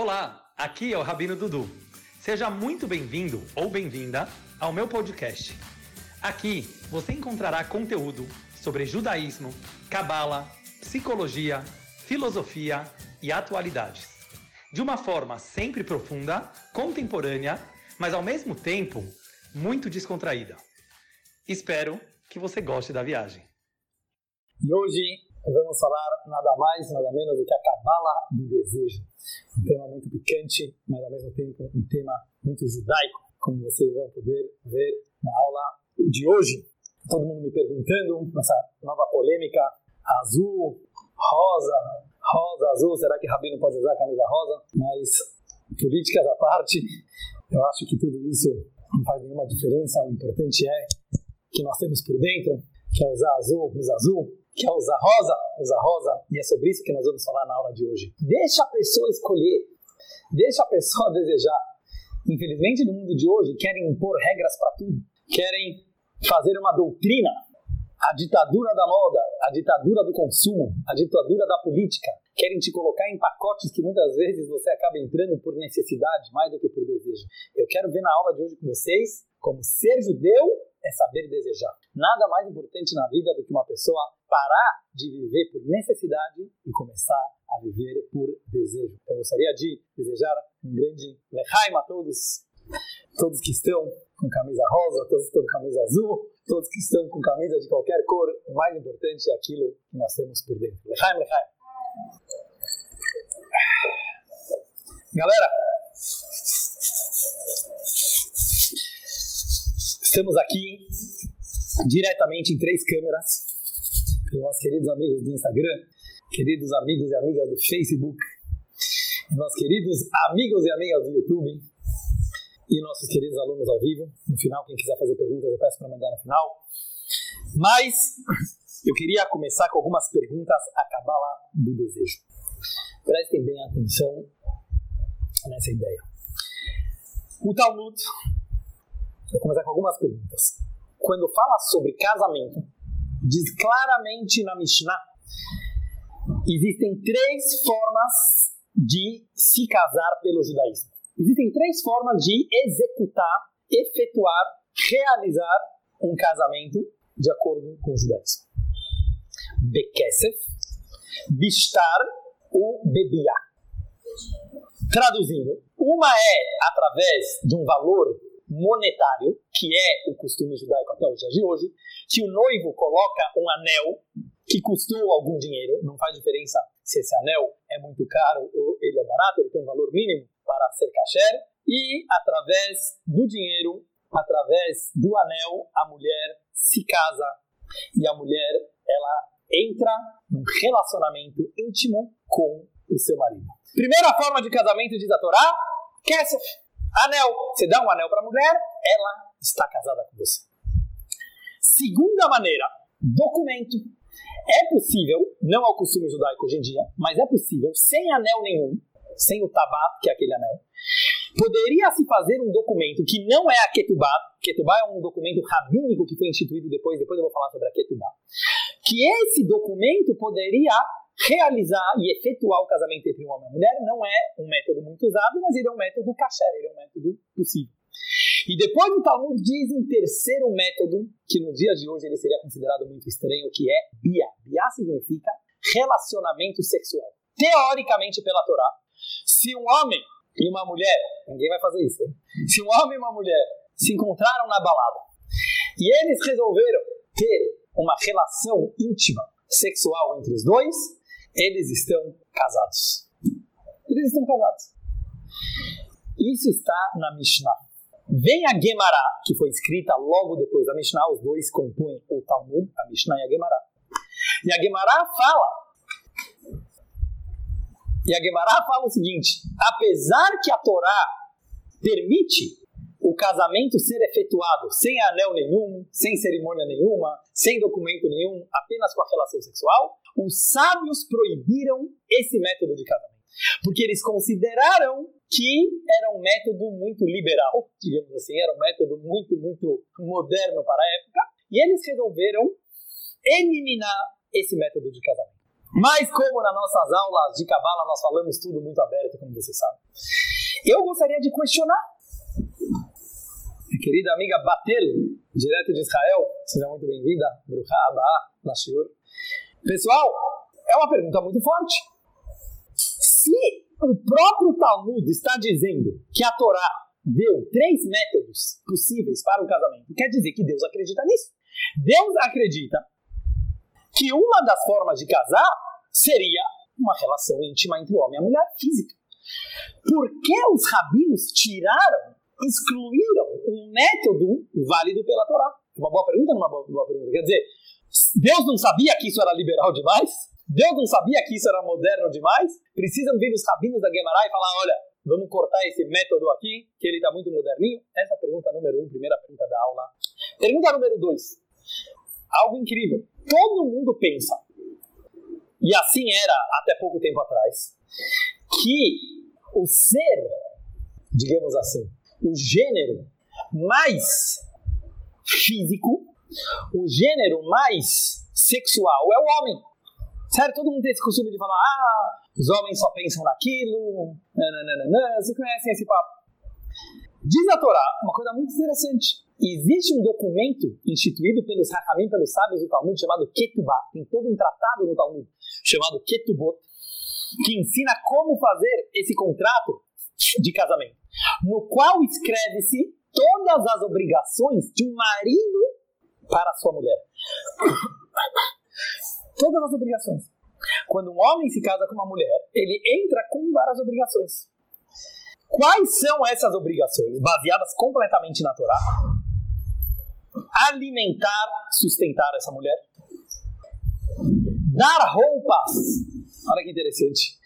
Olá, aqui é o Rabino Dudu. Seja muito bem-vindo ou bem-vinda ao meu podcast. Aqui você encontrará conteúdo sobre judaísmo, cabala, psicologia, filosofia e atualidades. De uma forma sempre profunda, contemporânea, mas ao mesmo tempo muito descontraída. Espero que você goste da viagem. E hoje vamos falar nada mais, nada menos do que a cabala do desejo. Um tema muito picante, mas ao mesmo tempo um tema muito judaico, como vocês vão poder ver na aula de hoje. Todo mundo me perguntando nessa nova polêmica azul, rosa, rosa, azul, será que Rabino pode usar a camisa rosa? Mas políticas à parte, eu acho que tudo isso não faz nenhuma diferença. O importante é que nós temos por dentro, que é usar azul, usar azul, quer usar rosa, usa rosa, e é sobre isso que nós vamos falar na aula de hoje. Deixa a pessoa escolher, deixa a pessoa desejar. Infelizmente, no mundo de hoje, querem impor regras para tudo, querem fazer uma doutrina, a ditadura da moda, a ditadura do consumo, a ditadura da política. Querem te colocar em pacotes que muitas vezes você acaba entrando por necessidade mais do que por desejo. Eu quero ver na aula de hoje com vocês como ser judeu é saber desejar. Nada mais importante na vida do que uma pessoa parar de viver por necessidade e começar a viver por desejo. Então, eu gostaria de desejar um grande lehaim a todos, todos que estão com camisa rosa, todos que estão com camisa azul, todos que estão com camisa de qualquer cor. O mais importante é aquilo que nós temos por dentro. Lehaim, lehaim. Galera, estamos aqui diretamente em três câmeras pelos nossos queridos amigos do Instagram, queridos amigos e amigas do Facebook, nossos queridos amigos e amigas do YouTube e nossos queridos alunos ao vivo. No final, quem quiser fazer perguntas, eu peço para mandar no final. Mas eu queria começar com algumas perguntas a cabala do desejo. Prestem bem atenção nessa ideia. O Talmud, vou começar com algumas perguntas. Quando fala sobre casamento, diz claramente na Mishnah: existem três formas de se casar pelo judaísmo. Existem três formas de executar, efetuar, realizar um casamento de acordo com o judaísmo. Bekesef, Bishtar ou Bebiá. Traduzindo, uma é através de um valor monetário, que é o costume judaico até os dias de hoje, que o noivo coloca um anel que custou algum dinheiro, não faz diferença se esse anel é muito caro ou ele é barato, ele tem um valor mínimo para ser kasher, e através do dinheiro, através do anel, a mulher se casa. E a mulher ela entra num relacionamento íntimo com o seu marido. Primeira forma de casamento diz a Torá, Kesef, anel. Você dá um anel para a mulher, ela está casada com você. Segunda maneira, documento. É possível, não é o costume judaico hoje em dia, mas é possível, sem anel nenhum, sem o tabat, que é aquele anel, poderia se fazer um documento que não é a ketubá, ketubá é um documento rabínico que foi instituído depois, depois eu vou falar sobre a ketubá, que esse documento poderia realizar e efetuar o casamento entre um homem e uma mulher não é um método muito usado, mas ele é um método kasher, ele é um método possível. E depois o Talmud diz um terceiro método, que no dia de hoje ele seria considerado muito estranho, que é Bia. Bia significa relacionamento sexual. Teoricamente, pela Torá, se um homem e uma mulher, ninguém vai fazer isso, hein? se um homem e uma mulher se encontraram na balada e eles resolveram ter uma relação íntima sexual entre os dois, eles estão casados. Eles estão casados. Isso está na Mishnah. Vem a Gemara, que foi escrita logo depois da Mishnah, os dois compõem o Talmud, a Mishnah e a Gemara. E a Gemara fala, e a Gemara fala o seguinte, apesar que a Torá permite o casamento ser efetuado sem anel nenhum, sem cerimônia nenhuma, sem documento nenhum, apenas com a relação sexual, os sábios proibiram esse método de casamento. Porque eles consideraram que era um método muito liberal, digamos assim, era um método muito, muito moderno para a época, e eles resolveram eliminar esse método de casamento. Mas como nas nossas aulas de cabala nós falamos tudo muito aberto, como vocês sabem, Eu gostaria de questionar. Querida amiga Batel, direto de Israel, seja muito bem-vinda. Bruchá, Nashiur. Pessoal, é uma pergunta muito forte. Se o próprio Talmud está dizendo que a Torá deu três métodos possíveis para o casamento, quer dizer que Deus acredita nisso. Deus acredita que uma das formas de casar seria uma relação íntima entre o homem e a mulher, física. Por que os rabinos tiraram, excluíram um método válido pela Torá? Uma boa pergunta, uma boa, boa pergunta. Quer dizer, Deus não sabia que isso era liberal demais? Deus não sabia que isso era moderno demais? Precisam vir os rabinos da Guemará e falar, olha, vamos cortar esse método aqui, que ele está muito moderninho? Essa é a pergunta número um, primeira pergunta da aula. Pergunta número dois. Algo incrível. Todo mundo pensa, e assim era até pouco tempo atrás, que o ser, digamos assim, o gênero mais físico, o gênero mais sexual é o homem. Certo? Todo mundo tem esse costume de falar, ah, os homens só pensam naquilo, nananana, vocês conhecem esse papo. Diz a Torá uma coisa muito interessante. Existe um documento instituído pelos Hakamim, pelos sábios do Talmud, chamado Ketubah. Tem todo um tratado no Talmud chamado Ketubot, que ensina como fazer esse contrato de casamento, no qual escreve-se todas as obrigações de um marido para a sua mulher. Todas as obrigações. Quando um homem se casa com uma mulher, ele entra com várias obrigações. Quais são essas obrigações? Baseadas completamente na Torá. Alimentar, sustentar essa mulher. Dar roupas. Olha que interessante.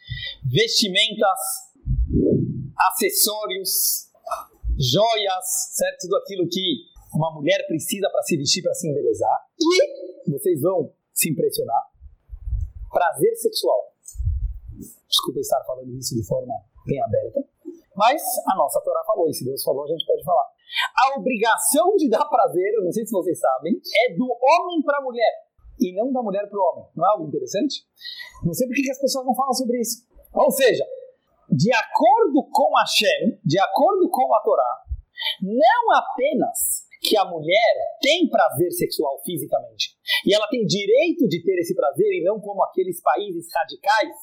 Vestimentas, acessórios, joias, certo? Tudo aquilo que uma mulher precisa para se vestir, para se embelezar. E vocês vão se impressionar. Prazer sexual. Desculpa estar falando isso de forma bem aberta. Mas a nossa Torá falou, e se Deus falou, a gente pode falar. A obrigação de dar prazer, eu não sei se vocês sabem, é do homem para a mulher e não da mulher para o homem. Não é algo interessante? Não sei por que as pessoas não falam sobre isso. Ou seja, de acordo com a Shem, de acordo com a Torá, não apenas que a mulher tem prazer sexual fisicamente, e ela tem direito de ter esse prazer, e não como aqueles países radicais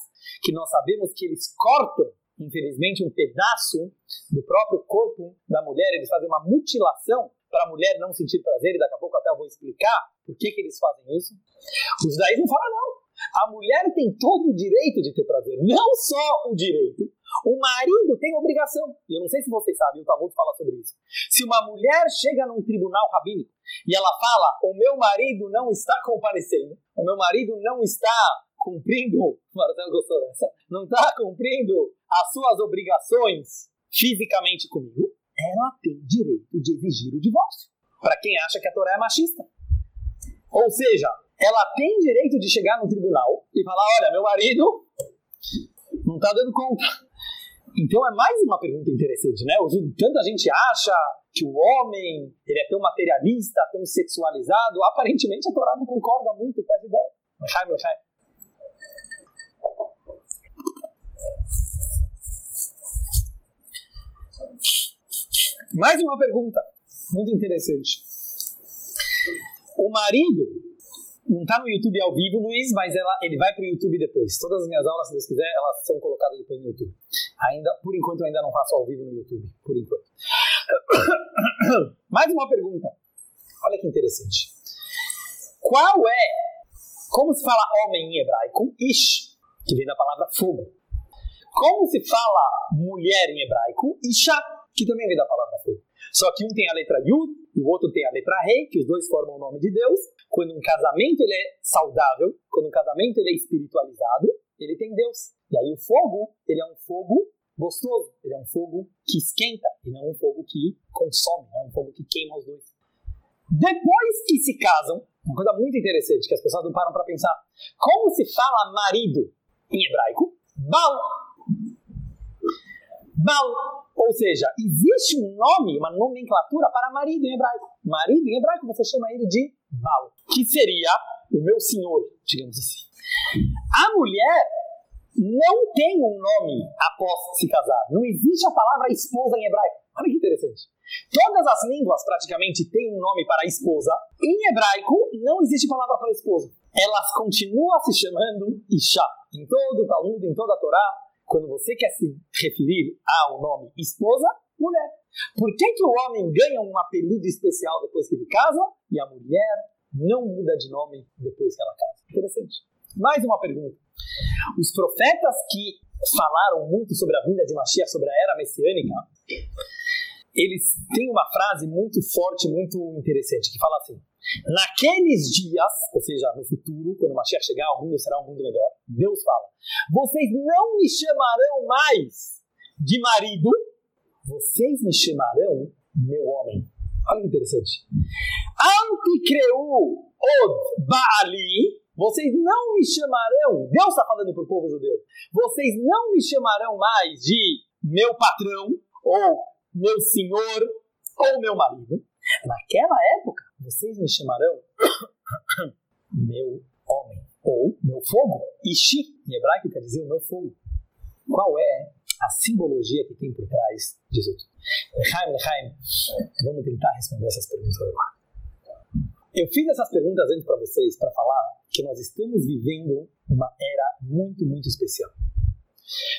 que nós sabemos que eles cortam, infelizmente, um pedaço do próprio corpo da mulher, eles fazem uma mutilação para a mulher não sentir prazer, e daqui a pouco até eu vou explicar por que, que eles fazem isso. O judaísmo fala não. A mulher tem todo o direito de ter prazer, não só o direito, o marido tem obrigação. E eu não sei se vocês sabem, o Talmud fala sobre isso. Se uma mulher chega num tribunal rabínico e ela fala: O meu marido não está comparecendo, o meu marido não está cumprindo, Marcelo gostou dessa, não está cumprindo as suas obrigações fisicamente comigo, ela tem direito de exigir o divórcio. Para quem acha que a Torá é machista. Ou seja, ela tem direito de chegar no tribunal e falar: olha, meu marido não está dando conta. Então é mais uma pergunta interessante, né? Tanta gente acha que o homem ele é tão materialista, tão sexualizado. Aparentemente a Torá não concorda muito com essa ideia. Mais uma pergunta muito interessante. O marido não está no YouTube ao vivo, Luiz, mas ela, ele vai para o YouTube depois. Todas as minhas aulas, se Deus quiser, elas são colocadas depois no YouTube. Ainda, por enquanto, eu ainda não faço ao vivo no YouTube, por enquanto. Mais uma pergunta. Olha que interessante. Qual é, como se fala homem em hebraico? Ish, que vem da palavra fogo. Como se fala mulher em hebraico? Isha, que também vem da palavra fogo. Só que um tem a letra Yud e o outro tem a letra Rei, que os dois formam o nome de Deus. Quando um casamento ele é saudável, quando um casamento ele é espiritualizado, ele tem Deus. E aí o fogo, ele é um fogo gostoso, ele é um fogo que esquenta, e não um fogo que consome, é um fogo que queima os dois. Depois que se casam, uma coisa muito interessante que as pessoas não param para pensar, como se fala marido em hebraico? Bal. Bal. Ou seja, existe um nome, uma nomenclatura para marido em hebraico. Marido em hebraico você chama ele de Baal, que seria o meu senhor, digamos assim. A mulher não tem um nome após se casar. Não existe a palavra esposa em hebraico. Olha que interessante. Todas as línguas praticamente têm um nome para esposa. Em hebraico, não existe palavra para esposa. Elas continuam se chamando Isha. Em todo o Talmud, em toda a Torá, quando você quer se referir ao nome esposa, mulher. Por que, que o homem ganha um apelido especial depois que ele casa e a mulher não muda de nome depois que ela casa? Interessante. Mais uma pergunta. Os profetas que falaram muito sobre a vinda de Mashiach, sobre a era messiânica, eles têm uma frase muito forte, muito interessante, que fala assim: Naqueles dias, ou seja, no futuro, quando Mashiach chegar, o mundo será um mundo melhor. Deus fala: Vocês não me chamarão mais de marido, vocês me chamarão meu homem. Olha que interessante. Anticreu od Baali, vocês não me chamarão, Deus está falando para o povo judeu, vocês não me chamarão mais de meu patrão, ou meu senhor, ou meu marido. Naquela época, vocês me chamarão meu homem, ou meu fogo. Ishi, em hebraico, quer dizer o meu fogo. Qual é a simbologia que tem por trás disso tudo. Lechaim, Lechaim, vamos tentar responder essas perguntas agora. Eu fiz essas perguntas antes para vocês para falar que nós estamos vivendo uma era muito, muito especial.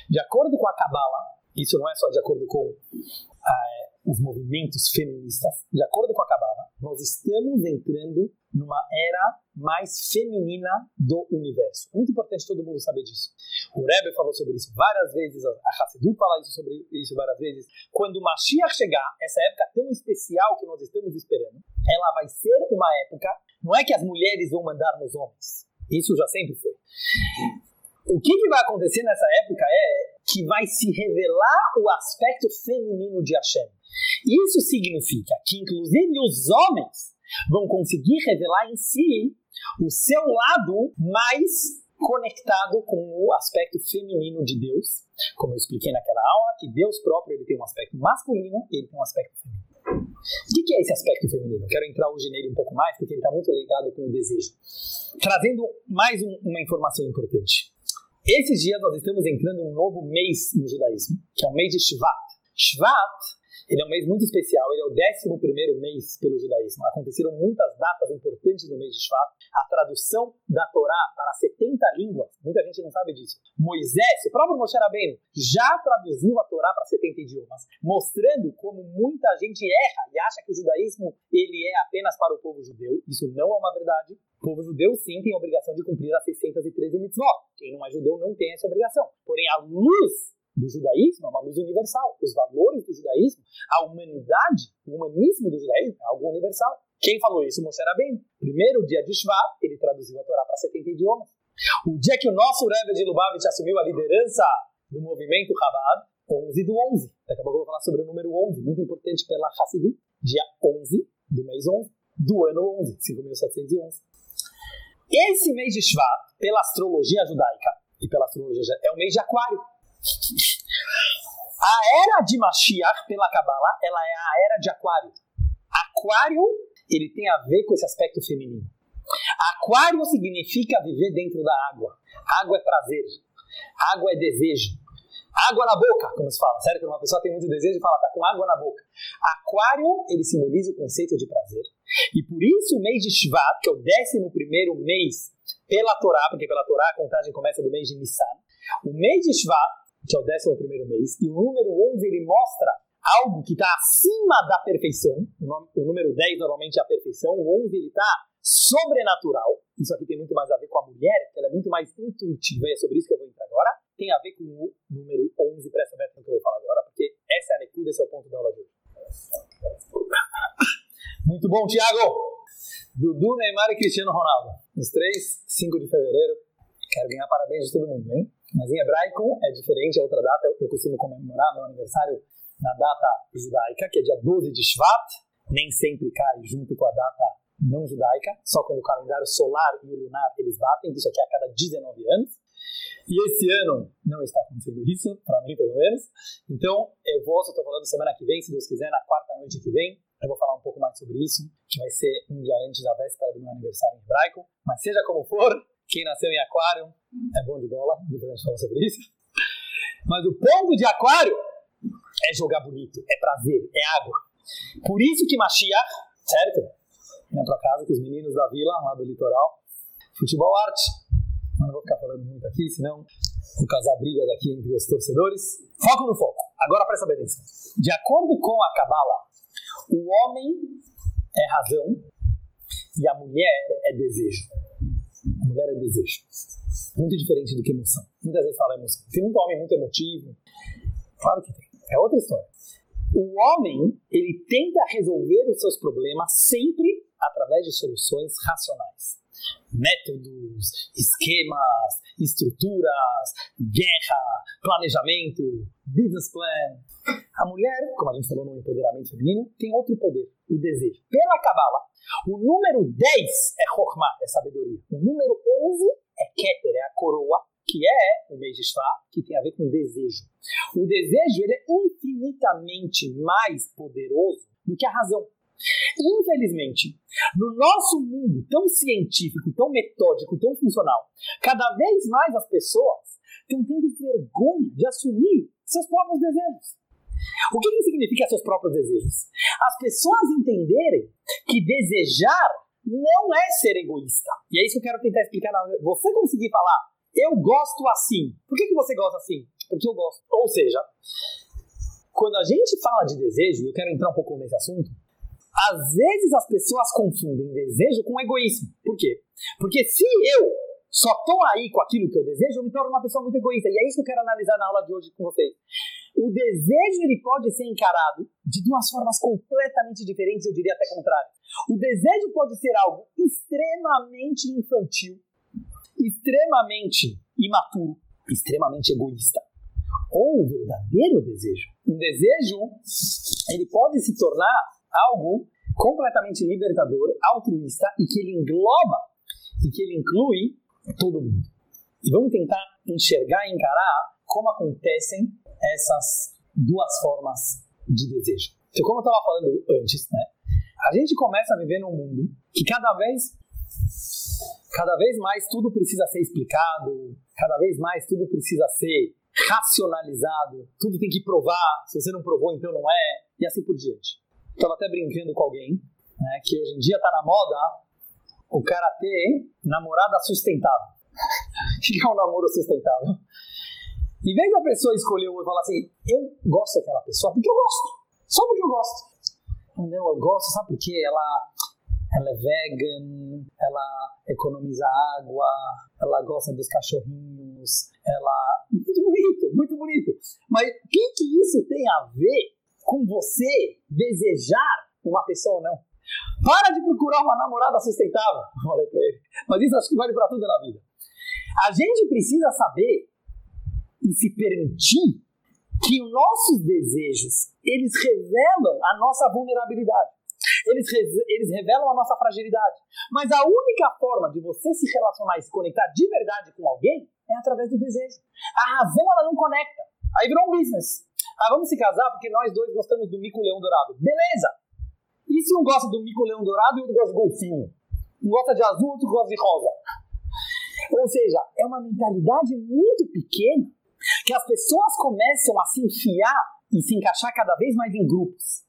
De acordo com a Kabbalah, isso não é só de acordo com ah, os movimentos feministas, de acordo com a Kabbalah, nós estamos entrando numa era mais feminina do universo. Muito importante todo mundo saber disso. O Rebbe falou sobre isso várias vezes, a Hassidut fala isso sobre isso várias vezes. Quando o Mashiach chegar, essa época tão especial que nós estamos esperando, ela vai ser uma época, não é que as mulheres vão mandar nos homens. Isso já sempre foi. O que, que vai acontecer nessa época é que vai se revelar o aspecto feminino de Hashem. Isso significa que, inclusive, os homens vão conseguir revelar em si o seu lado mais conectado com o aspecto feminino de Deus, como eu expliquei naquela aula, que Deus próprio ele tem um aspecto masculino e ele tem um aspecto feminino. O que é esse aspecto feminino? quero entrar hoje nele um pouco mais, porque ele está muito ligado com o desejo. Trazendo mais um, uma informação importante. Esses dias nós estamos entrando em um novo mês no judaísmo, que é o mês de Shvat. Shvat ele é um mês muito especial, ele é o 11 mês pelo judaísmo. Aconteceram muitas datas importantes no mês de Shvat. A tradução da Torá para 70 línguas, muita gente não sabe disso. Moisés, o próprio Moshe Rabbeinu, já traduziu a Torá para 70 idiomas, mostrando como muita gente erra e acha que o judaísmo ele é apenas para o povo judeu. Isso não é uma verdade. O povo judeu sim tem a obrigação de cumprir as 613 mitzvot. Quem não é judeu não tem essa obrigação. Porém, a luz do judaísmo é uma luz universal. Os valores do judaísmo, a humanidade, o humanismo do judaísmo é algo universal. Quem falou isso? Moshe bem. Primeiro dia de Shvat, ele traduziu a Torá para 70 idiomas. O dia que o nosso Rebbe de Lubavitch assumiu a liderança do movimento Chabad, 11 do 11. Daqui a pouco eu vou falar sobre o número 11, muito importante pela Hassidut, dia 11 do mês 11, do ano 11, 5.711. Esse mês de Shvat, pela astrologia judaica e pela astrologia é o mês de Aquário. A era de Mashiach, pela Kabbalah, ela é a era de Aquário. Aquário, ele tem a ver com esse aspecto feminino. Aquário significa viver dentro da água. Água é prazer. Água é desejo. Água na boca, como se fala. Sério que uma pessoa tem muito desejo e fala, tá com água na boca. Aquário, ele simboliza o conceito de prazer. E por isso o mês de Shvat, que é o 11 mês pela Torá, porque pela Torá a contagem começa do mês de Nissan, o mês de Shvat que é o 11 mês, e o número 11 ele mostra algo que está acima da perfeição. O número 10 normalmente é a perfeição, o 11 ele está sobrenatural. Isso aqui tem muito mais a ver com a mulher, ela é muito mais intuitiva, e é sobre isso que eu vou entrar agora. Tem a ver com o número 11, presta atenção no que eu vou falar agora, porque essa é a Necuda, esse é o ponto da aula de hoje. Muito bom, Thiago! Dudu, Neymar e Cristiano Ronaldo. Os três, 5 de fevereiro. Quero ganhar parabéns de todo mundo, hein? Mas em hebraico é diferente, é outra data. Eu costumo comemorar meu aniversário na data judaica, que é dia 12 de Shvat. Nem sempre cai junto com a data não judaica, só quando o calendário solar e lunar eles batem, isso aqui é a cada 19 anos. E esse ano não está acontecendo isso, para mim pelo menos. Então eu vou, estou falando semana que vem, se Deus quiser, na quarta noite que vem, eu vou falar um pouco mais sobre isso, que vai ser um dia antes da véspera do meu aniversário em hebraico. Mas seja como for, Quem nasceu em aquário é bom de bola, depois a sobre isso. Mas o ponto de aquário é jogar bonito, é prazer, é água. Por isso que Mashiach, certo? Não é por acaso que os meninos da vila, lá do litoral, futebol arte. Mas não vou ficar falando muito aqui, senão vou causar brigas aqui entre os torcedores. Foco no foco. Agora presta atenção. De acordo com a Kabbalah, o homem é razão e a mulher é desejo. A mulher é desejo. Muito diferente do que emoção. Muitas vezes fala emoção. Tem muito homem muito emotivo. Claro que tem. É outra história. O homem, ele tenta resolver os seus problemas sempre através de soluções racionais. Métodos, esquemas, estruturas, guerra, planejamento, business plan. A mulher, como a gente falou no empoderamento feminino, tem outro poder, o desejo. Pela Kabbalah, o número 10 é Chokhmah, é sabedoria. O número 11 é Keter, é a coroa, que é o Shvat, que tem a ver com desejo. O desejo ele é infinitamente mais poderoso do que a razão. Infelizmente, no nosso mundo tão científico, tão metódico, tão funcional, cada vez mais as pessoas estão tendo vergonha de assumir seus próprios desejos. O que, que significa seus próprios desejos? As pessoas entenderem que desejar não é ser egoísta. E é isso que eu quero tentar explicar. Você conseguir falar, eu gosto assim. Por que, que você gosta assim? Porque eu gosto. Ou seja, quando a gente fala de desejo, eu quero entrar um pouco nesse assunto, às vezes as pessoas confundem desejo com egoísmo. Por quê? Porque se eu só estou aí com aquilo que eu desejo, eu me torno uma pessoa muito egoísta. E é isso que eu quero analisar na aula de hoje com vocês. O desejo ele pode ser encarado de duas formas completamente diferentes, eu diria até contrário. O desejo pode ser algo extremamente infantil, extremamente imaturo, extremamente egoísta. Ou o verdadeiro desejo. Um desejo, ele pode se tornar algo completamente libertador, altruísta e que ele engloba e que ele inclui todo mundo. E vamos tentar enxergar e encarar como acontecem essas duas formas de desejo. Então, como eu estava falando antes, né? A gente começa a viver num mundo que cada vez cada vez mais tudo precisa ser explicado, cada vez mais tudo precisa ser racionalizado, tudo tem que provar, se você não provou, então não é, e assim por diante. Estava até brincando com alguém, né, que hoje em dia está na moda o cara ter namorada sustentável. o que é um namoro sustentável? Em vez da pessoa escolher e falar assim, eu gosto daquela pessoa porque eu gosto, só porque eu gosto. Não, eu gosto, sabe por quê? Ela, ela é vegan, ela economiza água, ela gosta dos cachorrinhos, ela... Muito bonito, muito bonito. Mas o que, que isso tem a ver com você desejar uma pessoa ou não? Para de procurar uma namorada sustentável, falei pra ele. Mas isso acho que vale para tudo na vida. A gente precisa saber e se permitir que os nossos desejos, eles revelam a nossa vulnerabilidade. Eles, eles revelam a nossa fragilidade. Mas a única forma de você se relacionar e se conectar de verdade com alguém é através do desejo. A razão, ela não conecta. Aí virou um business. Ah, vamos se casar porque nós dois gostamos do mico-leão dourado. Beleza! E se um gosta do mico-leão dourado e outro gosta de golfinho? Um gosta de azul, outro gosta de rosa. Ou seja, é uma mentalidade muito pequena que as pessoas começam a se enfiar e se encaixar cada vez mais em grupos.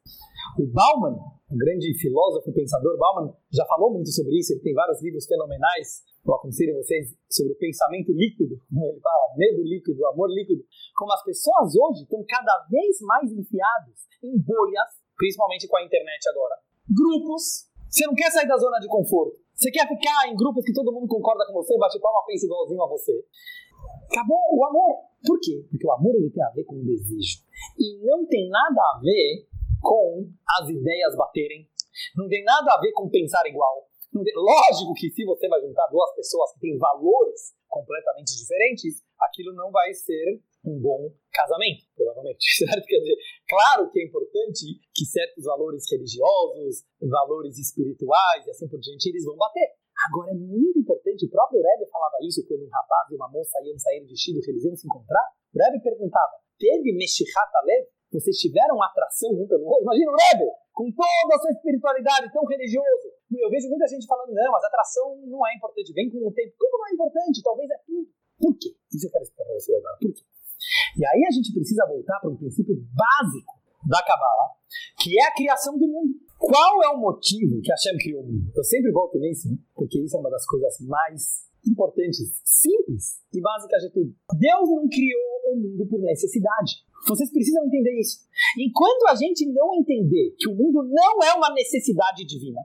O Bauman, um grande filósofo, pensador, Bauman já falou muito sobre isso, ele tem vários livros fenomenais. Eu aconselho vocês sobre o pensamento líquido, como ele fala, medo líquido, amor líquido. Como as pessoas hoje estão cada vez mais enfiadas em bolhas, principalmente com a internet agora. Grupos. Você não quer sair da zona de conforto. Você quer ficar em grupos que todo mundo concorda com você, bate palma, pensa igualzinho a você. Acabou o amor. Por quê? Porque o amor ele tem a ver com o desejo. E não tem nada a ver com as ideias baterem. Não tem nada a ver com pensar igual. Lógico que se você vai juntar duas pessoas que têm valores completamente diferentes, aquilo não vai ser um bom casamento, provavelmente, certo? Quer dizer, claro que é importante que certos valores religiosos, valores espirituais e assim por diante, eles vão bater. Agora é muito importante, o próprio Rebbe falava isso quando um rapaz e uma moça iam sair de Shido, eles iam se encontrar. O Rebbe perguntava: teve Meshihat Alev? Vocês tiveram atração um pelo outro? Imagina o Rebbe, com toda a sua espiritualidade tão religioso, Eu vejo muita gente falando, não, mas atração não é importante, vem com o tempo. Como não é importante? Talvez é tudo. Por quê? Isso eu quero explicar para você agora. Por quê? E aí a gente precisa voltar para um princípio básico da Kabbalah, que é a criação do mundo. Qual é o motivo que Hashem criou o mundo? Eu sempre volto nisso, porque isso é uma das coisas mais importantes, simples e básicas de tudo. Deus não criou o mundo por necessidade. Vocês precisam entender isso. Enquanto a gente não entender que o mundo não é uma necessidade divina,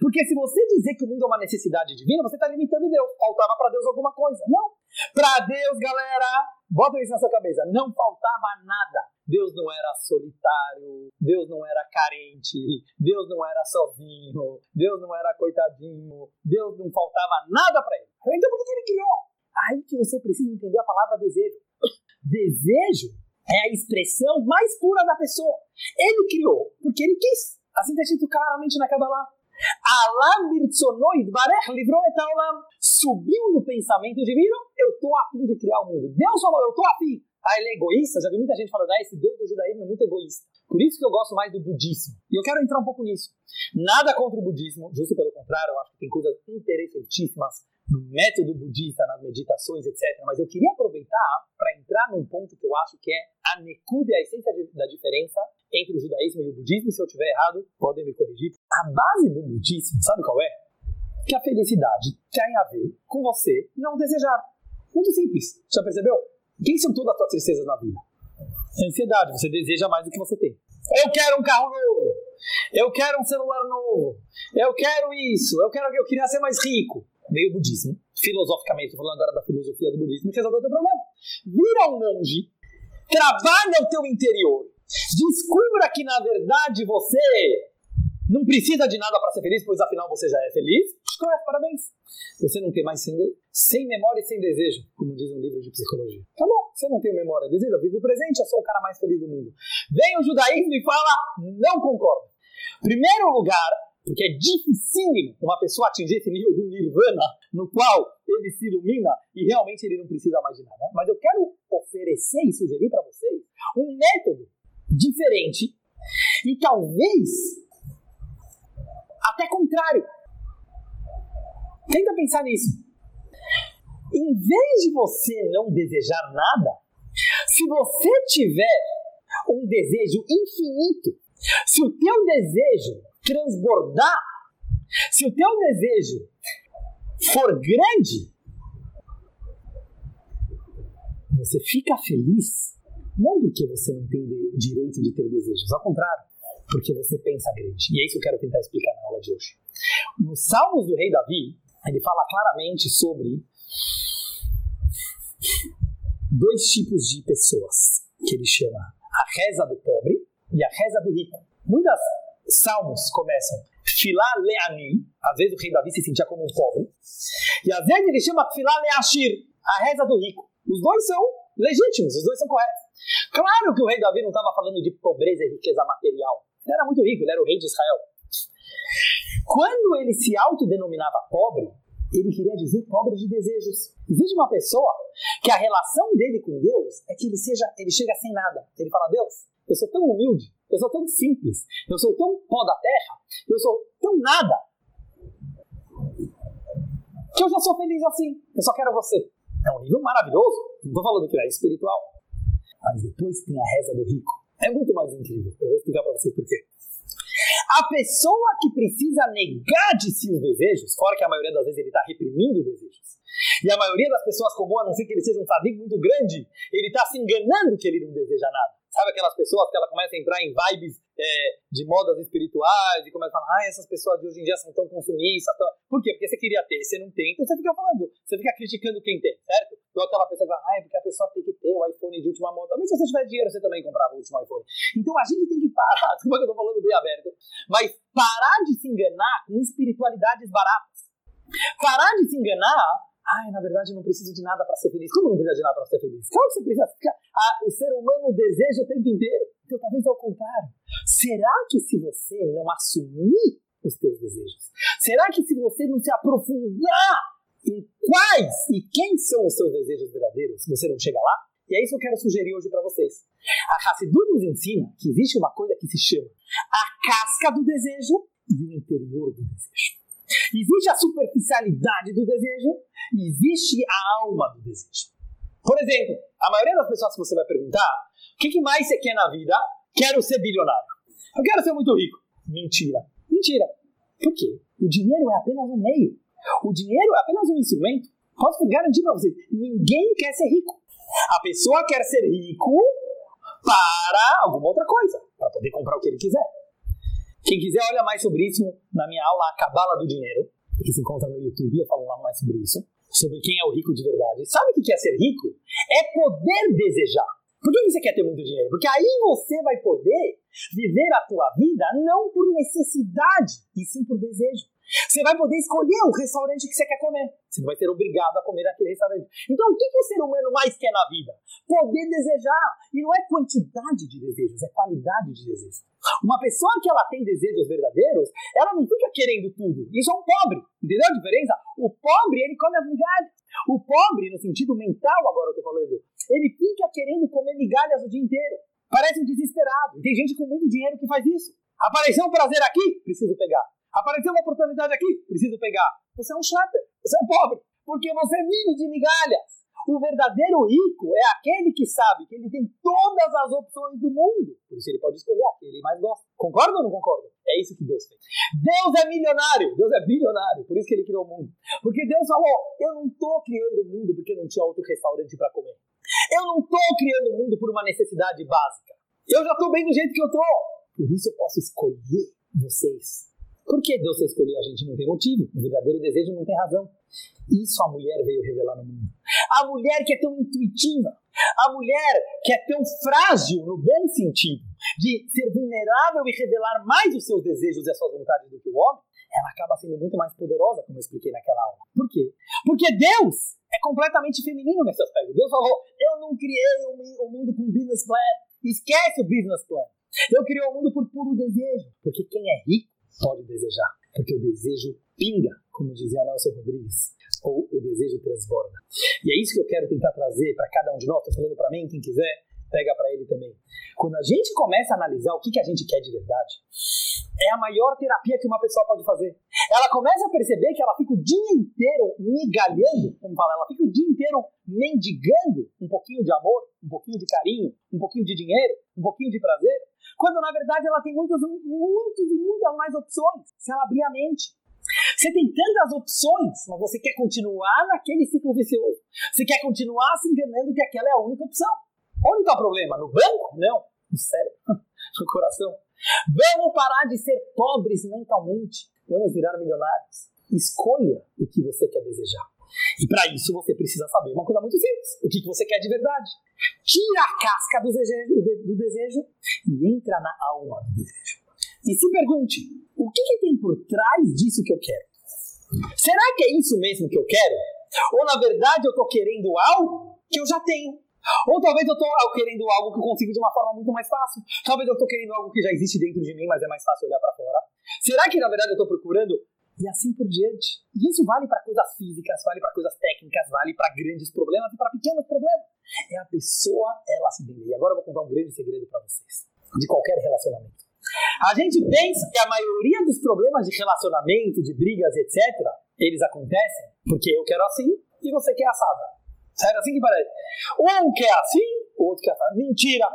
porque se você dizer que o mundo é uma necessidade divina, você está limitando Deus. Faltava para Deus alguma coisa. Não. Para Deus, galera, bota isso na sua cabeça, não faltava nada. Deus não era solitário, Deus não era carente, Deus não era sozinho, Deus não era coitadinho, Deus não faltava nada para ele. Então por que ele criou? Aí que você precisa entender a palavra desejo. Desejo é a expressão mais pura da pessoa. Ele criou porque ele quis. Assim está escrito claramente na Kabbalah. Allah birtsonoid barech livrou etaolam. Subiu no pensamento divino, eu estou a fim de criar o mundo. Deus falou, eu estou a fim. Ah, ele é egoísta? Já vi muita gente falando, ah, esse Deus do judaísmo é muito egoísta. Por isso que eu gosto mais do budismo. E eu quero entrar um pouco nisso. Nada contra o budismo, justo pelo contrário, eu acho que tem coisas interessantíssimas no método budista, nas meditações, etc. Mas eu queria aproveitar para entrar num ponto que eu acho que é a nekuda, a essência da diferença entre o judaísmo e o budismo. Se eu estiver errado, podem me corrigir. A base do budismo, sabe qual é? Que a felicidade tem a ver com você não desejar. Muito simples. Já percebeu? Quem são todas as suas tristezas na vida? Ansiedade. Você deseja mais do que você tem. Eu quero um carro novo. Eu quero um celular novo. Eu quero isso. Eu quero eu queria ser mais rico veio o budismo, filosoficamente, estou falando agora da filosofia do budismo, resolveu o teu problema. Vira um monge, trabalha o teu interior, descubra que na verdade você não precisa de nada para ser feliz, pois afinal você já é feliz. Parabéns. Você não tem mais sem, sem memória e sem desejo, como diz um livro de psicologia. Tá bom, você não tem memória desejo, eu vivo o presente, eu sou o cara mais feliz do mundo. Vem o judaísmo e fala, não concordo. Primeiro lugar, porque é dificílimo uma pessoa atingir esse nível do nirvana, no qual ele se ilumina e realmente ele não precisa mais de nada. Mas eu quero oferecer e sugerir para vocês um método diferente e talvez até contrário. Tenta pensar nisso. Em vez de você não desejar nada, se você tiver um desejo infinito, se o teu desejo transbordar, se o teu desejo for grande, você fica feliz não porque você não tem direito de ter desejos, ao contrário, porque você pensa grande. E é isso que eu quero tentar explicar na aula de hoje. Nos Salmos do Rei Davi, ele fala claramente sobre dois tipos de pessoas que ele chama a reza do pobre e a reza do rico. Muitas salmos começam Filá Leani, às vezes o rei Davi se sentia como um pobre, e às vezes ele chama Filá Leashir, a reza do rico. Os dois são legítimos, os dois são corretos. Claro que o rei Davi não estava falando de pobreza e riqueza material. Ele era muito rico, ele era o rei de Israel. Quando ele se autodenominava pobre, ele queria dizer pobre de desejos. Existe uma pessoa que a relação dele com Deus é que ele seja, ele chega sem nada. Ele fala: "Deus, eu sou tão humilde, eu sou tão simples, eu sou tão pó da terra, eu sou tão nada, que eu já sou feliz assim. Eu só quero você. É um nível maravilhoso. Não estou falando que é espiritual. Mas depois tem a reza do rico. É muito mais incrível. Eu vou explicar para vocês por quê. A pessoa que precisa negar de si os desejos, fora que a maioria das vezes ele está reprimindo os desejos, e a maioria das pessoas comum, a não ser que ele seja um sadico muito grande, ele está se enganando que ele não deseja nada. Sabe aquelas pessoas que ela começa a entrar em vibes é, de modas espirituais e começa a falar, ah, essas pessoas de hoje em dia são tão consumistas. Tão... Por quê? Porque você queria ter, você não tem, então você fica falando, você fica criticando quem tem, certo? Igual aquela pessoa que fala, ah, é porque a pessoa tem que ter o iPhone de última moda. Mas se você tiver dinheiro, você também comprava o último iPhone. Então a gente tem que parar, desculpa que eu tô falando bem aberto, mas parar de se enganar com espiritualidades baratas. Parar de se enganar Ai, na verdade, não preciso de nada para ser feliz. Como não precisa de nada para ser feliz? Claro que você precisa. Ficar... Ah, o ser humano deseja o tempo inteiro. Então, talvez ao contrário. Será que se você não assumir os teus desejos? Será que se você não se aprofundar em quais e quem são os seus desejos verdadeiros, você não chega lá? E é isso que eu quero sugerir hoje para vocês. A Hassidut nos ensina que existe uma coisa que se chama a casca do desejo e o interior do desejo. Existe a superficialidade do desejo e existe a alma do desejo. Por exemplo, a maioria das pessoas que você vai perguntar, o que, que mais você quer na vida? Quero ser bilionário. Eu quero ser muito rico. Mentira. Mentira. Por quê? O dinheiro é apenas um meio. O dinheiro é apenas um instrumento. Posso garantir para você, ninguém quer ser rico. A pessoa quer ser rico para alguma outra coisa, para poder comprar o que ele quiser. Quem quiser olha mais sobre isso na minha aula A Cabala do Dinheiro, que se encontra no YouTube, eu falo lá mais sobre isso, sobre quem é o rico de verdade. Sabe o que é ser rico? É poder desejar. Por que você quer ter muito dinheiro? Porque aí você vai poder viver a tua vida não por necessidade, e sim por desejo. Você vai poder escolher o restaurante que você quer comer. Você não vai ser obrigado a comer naquele restaurante. Então, o que, que o ser humano mais quer na vida? Poder desejar. E não é quantidade de desejos, é qualidade de desejos. Uma pessoa que ela tem desejos verdadeiros, ela não fica querendo tudo. Isso é um pobre. Entendeu a diferença? O pobre, ele come as migalhas. O pobre, no sentido mental, agora eu tô falando, ele fica querendo comer migalhas o dia inteiro. Parece um desesperado. Tem gente com muito dinheiro que faz isso. Apareceu um prazer aqui, preciso pegar. Apareceu uma oportunidade aqui, preciso pegar. Você é um schlepper, você é um pobre, porque você vive de migalhas. O verdadeiro rico é aquele que sabe que ele tem todas as opções do mundo. Por isso ele pode escolher a que ele mais gosta. Concorda ou não concorda? É isso que Deus fez. Deus é milionário, Deus é bilionário, por isso que ele criou o mundo. Porque Deus falou: eu não estou criando o mundo porque não tinha outro restaurante para comer. Eu não estou criando o mundo por uma necessidade básica. Eu já estou bem do jeito que eu estou. Por isso eu posso escolher vocês por que Deus escolheu a gente? Não tem motivo. O verdadeiro desejo não tem razão. Isso a mulher veio revelar no mundo. A mulher que é tão intuitiva, a mulher que é tão frágil no bom sentido, de ser vulnerável e revelar mais os seus desejos e as suas vontades do que o homem, ela acaba sendo muito mais poderosa, como eu expliquei naquela aula. Por quê? Porque Deus é completamente feminino nesse aspecto. Deus falou: Eu não criei o mundo com business plan. Esquece o business plan. Eu criei o mundo por puro desejo. Porque quem é rico pode desejar, porque o desejo pinga, como dizia Nelson Rodrigues, ou o desejo transborda. E é isso que eu quero tentar trazer para cada um de nós, estou falando para mim, quem quiser, pega para ele também. Quando a gente começa a analisar o que, que a gente quer de verdade, é a maior terapia que uma pessoa pode fazer. Ela começa a perceber que ela fica o dia inteiro migalhando, como fala, ela fica o dia inteiro mendigando um pouquinho de amor, um pouquinho de carinho, um pouquinho de dinheiro, um pouquinho de prazer, quando na verdade ela tem muitas, muitas e muitas mais opções se ela abrir a mente. Você tem tantas opções, mas você quer continuar naquele ciclo vicioso. Você quer continuar se enganando que aquela é a única opção. Onde está o problema? No banco? Não. No cérebro. No coração. Vamos parar de ser pobres mentalmente. Vamos virar milionários. Escolha o que você quer desejar. E para isso você precisa saber uma coisa muito simples: o que, você quer de verdade. Tira a casca do desejo, do desejo e entra na alma do desejo. E se pergunte: o que, que tem por trás disso que eu quero? Será que é isso mesmo que eu quero? Ou na verdade eu estou querendo algo que eu já tenho? Ou talvez eu estou querendo algo que eu consigo de uma forma muito mais fácil. Talvez eu estou querendo algo que já existe dentro de mim, mas é mais fácil olhar para fora. Será que na verdade eu estou procurando e assim por diante. E isso vale para coisas físicas, vale para coisas técnicas, vale para grandes problemas e para pequenos problemas. É a pessoa, ela se entender. E agora eu vou contar um grande segredo para vocês, de qualquer relacionamento. A gente pensa que a maioria dos problemas de relacionamento, de brigas, etc., eles acontecem porque eu quero assim e você quer assada. Sério, assim que parece. Um quer assim, o outro quer assada. Mentira!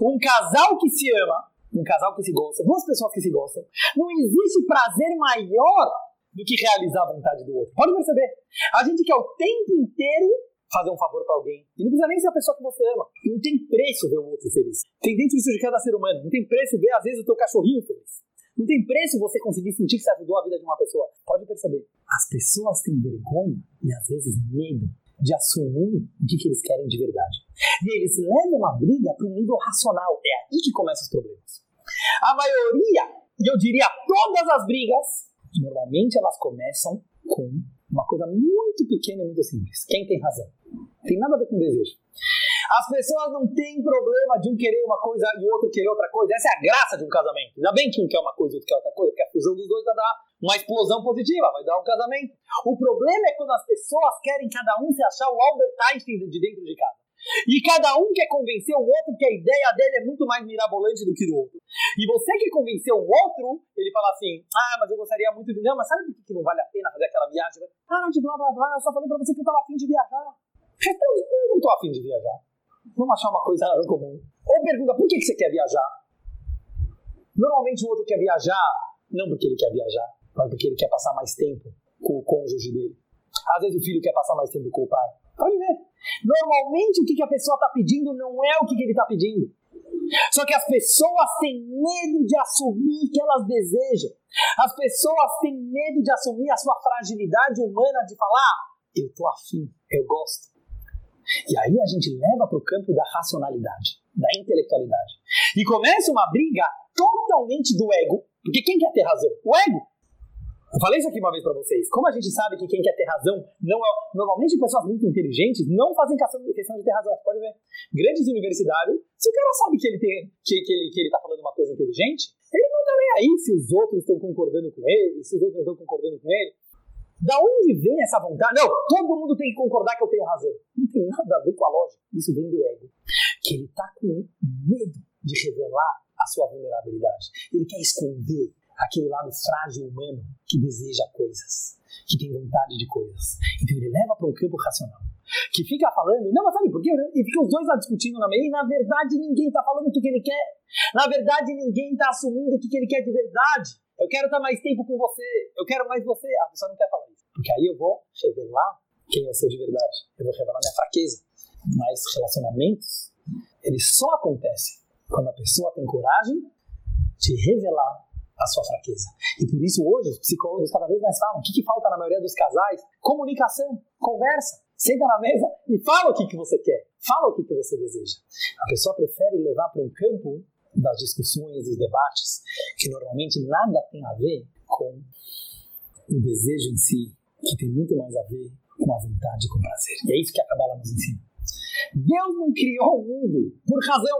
Um casal que se ama um casal que se gosta, duas pessoas que se gostam, não existe prazer maior do que realizar a vontade do outro. Pode perceber? A gente quer o tempo inteiro fazer um favor para alguém. E não precisa nem ser a pessoa que você ama. Não tem preço ver o outro feliz. Tem dentro de cada ser humano. Não tem preço ver, às vezes, o teu cachorrinho feliz. Não tem preço você conseguir sentir que você ajudou a vida de uma pessoa. Pode perceber. As pessoas têm vergonha e, às vezes, medo de assumir o que, que eles querem de verdade. E eles levam a briga para um nível racional. É aí que começam os problemas. A maioria, e eu diria todas as brigas, normalmente elas começam com uma coisa muito pequena e muito simples. Quem tem razão? Tem nada a ver com desejo. As pessoas não têm problema de um querer uma coisa e o outro querer outra coisa. Essa é a graça de um casamento. Ainda bem que um quer uma coisa e outro quer outra coisa, porque a fusão dos dois vai dar uma explosão positiva, vai dar um casamento. O problema é quando as pessoas querem cada um se achar o Albert Einstein de dentro de casa. E cada um quer convencer o outro que a ideia dele é muito mais mirabolante do que do outro. E você que convenceu o outro, ele fala assim: Ah, mas eu gostaria muito de. Não, mas sabe por que não vale a pena fazer aquela viagem? Ah, de blá blá blá, eu só falei pra você que eu tava afim de viajar. Então, eu não tô afim de viajar. Vamos achar uma coisa comum. Ou pergunta: por que, que você quer viajar? Normalmente o outro quer viajar, não porque ele quer viajar, mas porque ele quer passar mais tempo com o cônjuge dele. Às vezes o filho quer passar mais tempo com o pai. Pode ver. Normalmente o que, que a pessoa está pedindo não é o que, que ele está pedindo. Só que as pessoas têm medo de assumir que elas desejam. As pessoas têm medo de assumir a sua fragilidade humana de falar: eu tô afim, eu gosto. E aí a gente leva para o campo da racionalidade, da intelectualidade. E começa uma briga totalmente do ego. Porque quem quer ter razão? O ego. Eu falei isso aqui uma vez para vocês. Como a gente sabe que quem quer ter razão não é. Normalmente pessoas muito inteligentes não fazem questão, de ter razão. Você pode ver. Grandes universitários, se o cara sabe que ele tem que, que, ele, que ele tá falando uma coisa inteligente, ele não tá nem aí se os outros estão concordando com ele, se os outros não estão concordando com ele. Da onde vem essa vontade? Não, todo mundo tem que concordar que eu tenho razão. Não tem nada a ver com a lógica. Isso vem do ego. Que ele tá com medo de revelar a sua vulnerabilidade. Ele quer esconder aquele lado frágil humano que deseja coisas, que tem vontade de coisas. Então ele leva para um campo racional. Que fica falando, não, mas sabe por quê? E fica os dois lá discutindo na meia, e na verdade ninguém está falando o que, que, ele quer. Na verdade ninguém está assumindo o que, que ele quer de verdade. Eu quero estar mais tempo com você, eu quero mais você. A pessoa não quer falar isso. Porque aí eu vou revelar quem eu sou de verdade. Eu vou revelar minha fraqueza. Mas relacionamentos, eles só acontecem quando a pessoa tem coragem de revelar a sua fraqueza. E por isso hoje os psicólogos cada vez mais falam, o que, que falta na maioria dos casais? Comunicação, conversa. Senta na mesa e fala o que, que você quer. Fala o que, que você deseja. A pessoa prefere levar para um campo das discussões, dos debates, que normalmente nada tem a ver com o desejo em si, que tem muito mais a ver com a vontade e com o prazer. E é isso que a Kabbalah nos ensina. Deus não criou o mundo por razão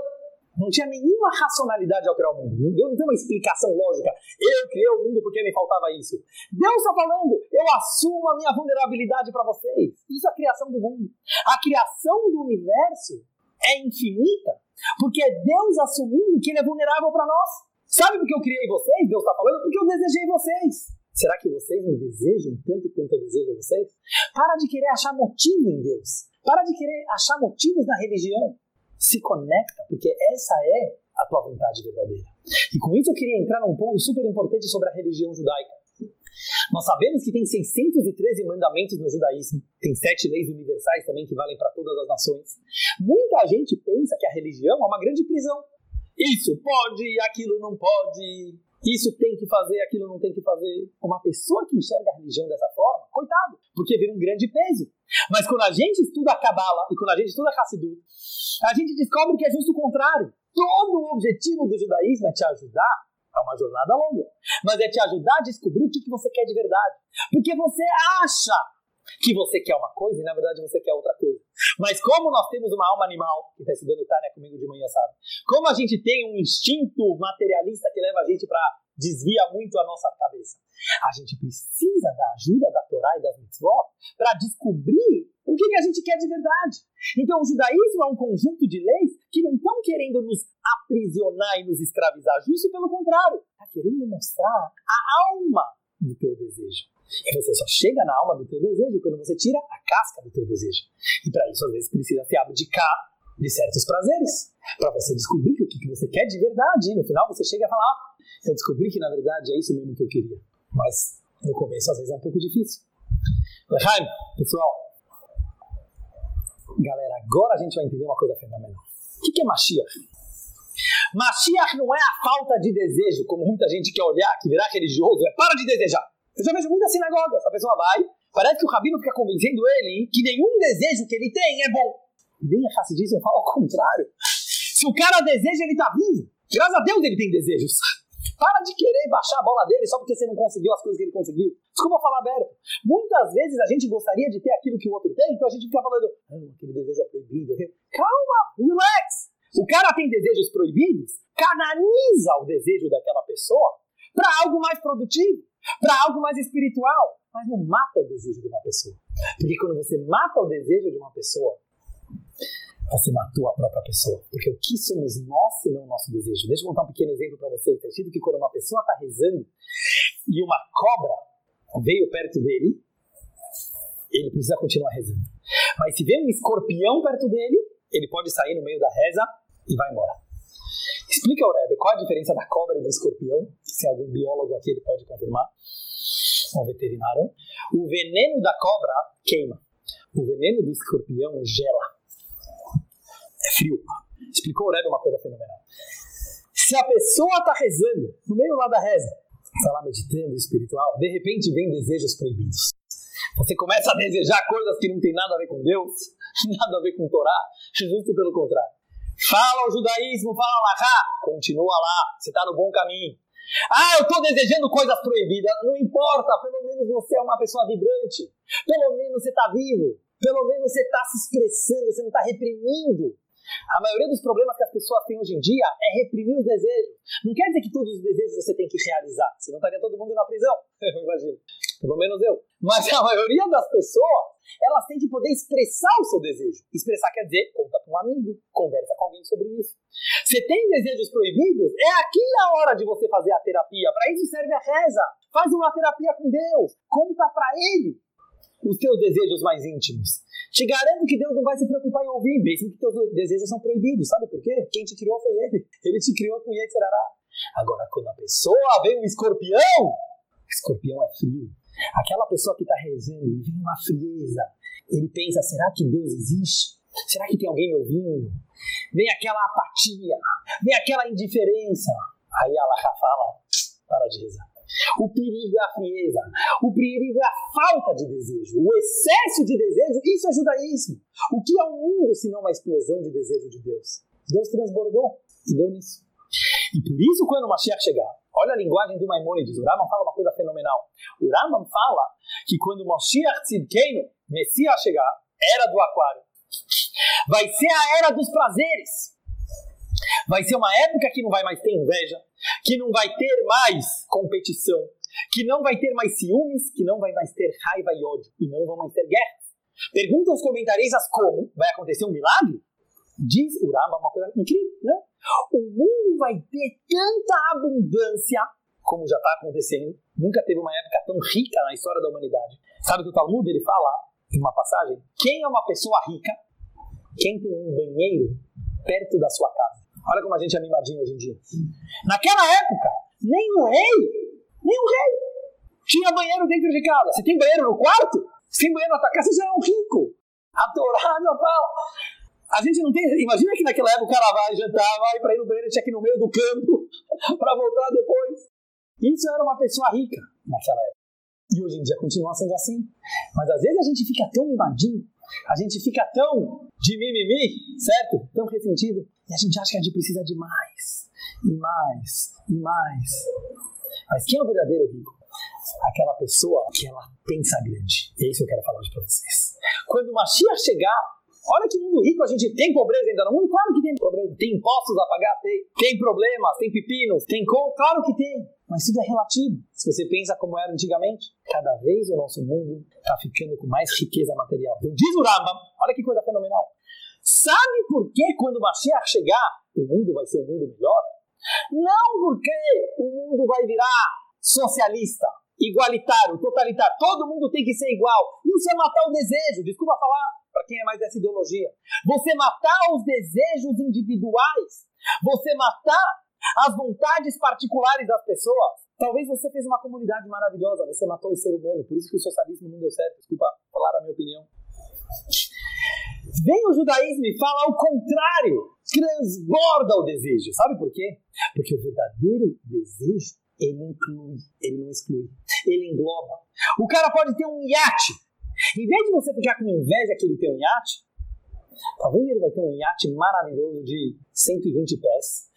não tinha nenhuma racionalidade ao criar o mundo. Deus não tem uma explicação lógica. Eu criei o mundo porque me faltava isso. Deus está falando, eu assumo a minha vulnerabilidade para vocês. Isso é a criação do mundo. A criação do universo é infinita porque é Deus assumindo que ele é vulnerável para nós. Sabe por que eu criei vocês? Deus está falando porque eu desejei vocês. Será que vocês me desejam tanto quanto eu desejo vocês? Para de querer achar motivo em Deus. Para de querer achar motivos na religião se conecta, porque essa é a tua vontade verdadeira. E com isso eu queria entrar num ponto super importante sobre a religião judaica. Nós sabemos que tem 613 mandamentos no judaísmo, tem sete leis universais também que valem para todas as nações. Muita gente pensa que a religião é uma grande prisão. Isso pode, aquilo não pode, isso tem que fazer, aquilo não tem que fazer. Uma pessoa que enxerga a religião dessa forma, coitado, porque vira um grande peso. Mas quando a gente estuda a Kabbalah e quando a gente estuda a Hassidut, a gente descobre que é justo o contrário. Todo o objetivo do judaísmo é te ajudar é uma jornada longa. Mas é te ajudar a descobrir o que, que você quer de verdade. Porque você acha que você quer uma coisa e na verdade você quer outra coisa. Mas como nós temos uma alma animal, que está estudando Tânia comigo de manhã, sabe? Como a gente tem um instinto materialista que leva a gente para desvia muito a nossa cabeça. A gente precisa da ajuda da Torá e das mitzvot para descobrir o que, que a gente quer de verdade. Então, o judaísmo é um conjunto de leis que não estão querendo nos aprisionar e nos escravizar, justo pelo contrário, está querendo mostrar a alma do teu desejo. E você só chega na alma do teu desejo quando você tira a casca do teu desejo. E para isso, às vezes, precisa se abdicar de certos prazeres, para você descobrir o que, que você quer de verdade. E no final, você chega a falar: ah, eu descobri que na verdade é isso mesmo que eu queria. Mas no começo, às vezes, é um pouco difícil. Lehaim, pessoal. Galera, agora a gente vai entender uma coisa fenomenal. O que é Mashiach? Mashiach não é a falta de desejo, como muita gente quer olhar, que virar religioso, é para de desejar. Eu já vejo muitas sinagogas, a pessoa vai, parece que o rabino fica convencendo ele que nenhum desejo que ele tem é bom. Bem a Hassidismo fala ao contrário. Se o cara deseja, ele está vivo. Graças a Deus ele tem desejos. Para de querer baixar a bola dele só porque você não conseguiu as coisas que ele conseguiu. Desculpa falar aberto. Muitas vezes a gente gostaria de ter aquilo que o outro tem, então a gente fica falando, ah, aquele desejo é proibido. Calma, relax. O cara tem desejos proibidos, canaliza o desejo daquela pessoa para algo mais produtivo para algo mais espiritual, mas não mata o desejo de uma pessoa. Porque quando você mata o desejo de uma pessoa, você matou a própria pessoa. Porque o que somos nós se não o nosso desejo? Deixa eu contar um pequeno exemplo para vocês. Está escrito que quando uma pessoa está rezando e uma cobra veio perto dele, ele precisa continuar rezando. Mas se vem um escorpião perto dele, ele pode sair no meio da reza e vai embora. Explica, Aurébio, qual a diferença da cobra e do escorpião? Se algum biólogo aqui ele pode confirmar, um veterinário. O veneno da cobra queima. O veneno do escorpião gela. É frio. Explicou, Aurébio, uma coisa fenomenal. Se a pessoa está rezando, no meio lá da reza, está lá meditando espiritual, de repente vem desejos proibidos. Você começa a desejar coisas que não tem nada a ver com Deus, nada a ver com Torá, justo pelo contrário. Fala o judaísmo, fala lá, continua lá, você está no bom caminho. Ah, eu estou desejando coisas proibidas. Não importa, pelo menos você é uma pessoa vibrante. Pelo menos você está vivo. Pelo menos você está se expressando, você não está reprimindo. A maioria dos problemas que as pessoas têm hoje em dia é reprimir os desejos. Não quer dizer que todos os desejos você tem que realizar, senão estaria todo mundo na prisão. Eu imagino. Pelo menos eu. Mas a maioria das pessoas, elas têm que poder expressar o seu desejo. Expressar quer dizer, conta com um amigo, conversa com alguém sobre isso. Você tem desejos proibidos? É aqui a hora de você fazer a terapia. Para isso serve a reza. Faz uma terapia com Deus. Conta para Ele os teus desejos mais íntimos. Te garanto que Deus não vai se preocupar em ouvir, mesmo que teus desejos são proibidos. Sabe por quê? Quem te criou foi Ele. Ele te criou com Yetzirará. Agora, quando a pessoa vê um escorpião, escorpião é frio. Aquela pessoa que está rezando e vem uma frieza, ele pensa: será que Deus existe? Será que tem alguém me ouvindo? Vem aquela apatia, vem aquela indiferença. Aí Allah fala: para de rezar. O perigo é a frieza, o perigo é a falta de desejo, o excesso de desejo. Isso é judaísmo. O que é o mundo se não uma explosão de desejo de Deus? Deus transbordou e deu nisso. E por isso, quando o Mashiach chegar, olha a linguagem do Maimonides, o Rambam fala uma coisa fenomenal. O Rambam fala que quando o Mashiach Tzidkeinu, Messias chegar, era do aquário, vai ser a era dos prazeres. Vai ser uma época que não vai mais ter inveja, que não vai ter mais competição, que não vai ter mais ciúmes, que não vai mais ter raiva e ódio, e não vão mais ter guerras. Perguntam os comentaristas como vai acontecer um milagre? Diz o uma coisa incrível, né? O mundo vai ter tanta abundância como já está acontecendo. Nunca teve uma época tão rica na história da humanidade. Sabe que o Talmud ele fala em uma passagem? Quem é uma pessoa rica? Quem tem um banheiro perto da sua casa? Olha como a gente é mimadinho hoje em dia. Naquela época, nem o rei, nem o rei tinha banheiro dentro de casa. Você tem banheiro no quarto? Você tem banheiro na tua casa, você já é um rico. Adorado, pau. A gente não tem. Imagina que naquela época o cara vai jantar, vai para ir no banheiro, tinha que ir no meio do campo para voltar depois. Isso era uma pessoa rica naquela época. E hoje em dia continua sendo assim. Mas às vezes a gente fica tão mimadinho, a gente fica tão de mimimi, certo? Tão ressentido. E a gente acha que a gente precisa de mais, e mais, e mais. Mas quem é o verdadeiro rico? Aquela pessoa que ela pensa grande. E é isso que eu quero falar hoje para vocês. Quando o Mashiach chegar, Olha que mundo rico a gente tem pobreza ainda no mundo? Claro que tem pobreza. Tem impostos a pagar? Tem. Tem problemas, tem pepinos, tem como? Claro que tem. Mas tudo é relativo. Se você pensa como era antigamente, cada vez o nosso mundo está ficando com mais riqueza material. Então diz o Rambam, olha que coisa fenomenal. Sabe por que quando o Mashiach chegar, o mundo vai ser um mundo melhor? Não porque o mundo vai virar socialista, igualitário, totalitário. Todo mundo tem que ser igual. Isso é matar o desejo, desculpa falar para quem é mais dessa ideologia. Você matar os desejos individuais, você matar as vontades particulares das pessoas. Talvez você fez uma comunidade maravilhosa, você matou o ser humano, por isso que o socialismo não deu certo. Desculpa falar a minha opinião. Vem o judaísmo e fala o contrário, transborda o desejo. Sabe por quê? Porque o verdadeiro desejo, ele inclui, ele não exclui, ele engloba. O cara pode ter um iate, em vez de você ficar com inveja que ele tem um iate, talvez ele vai ter um iate maravilhoso de 120 pés,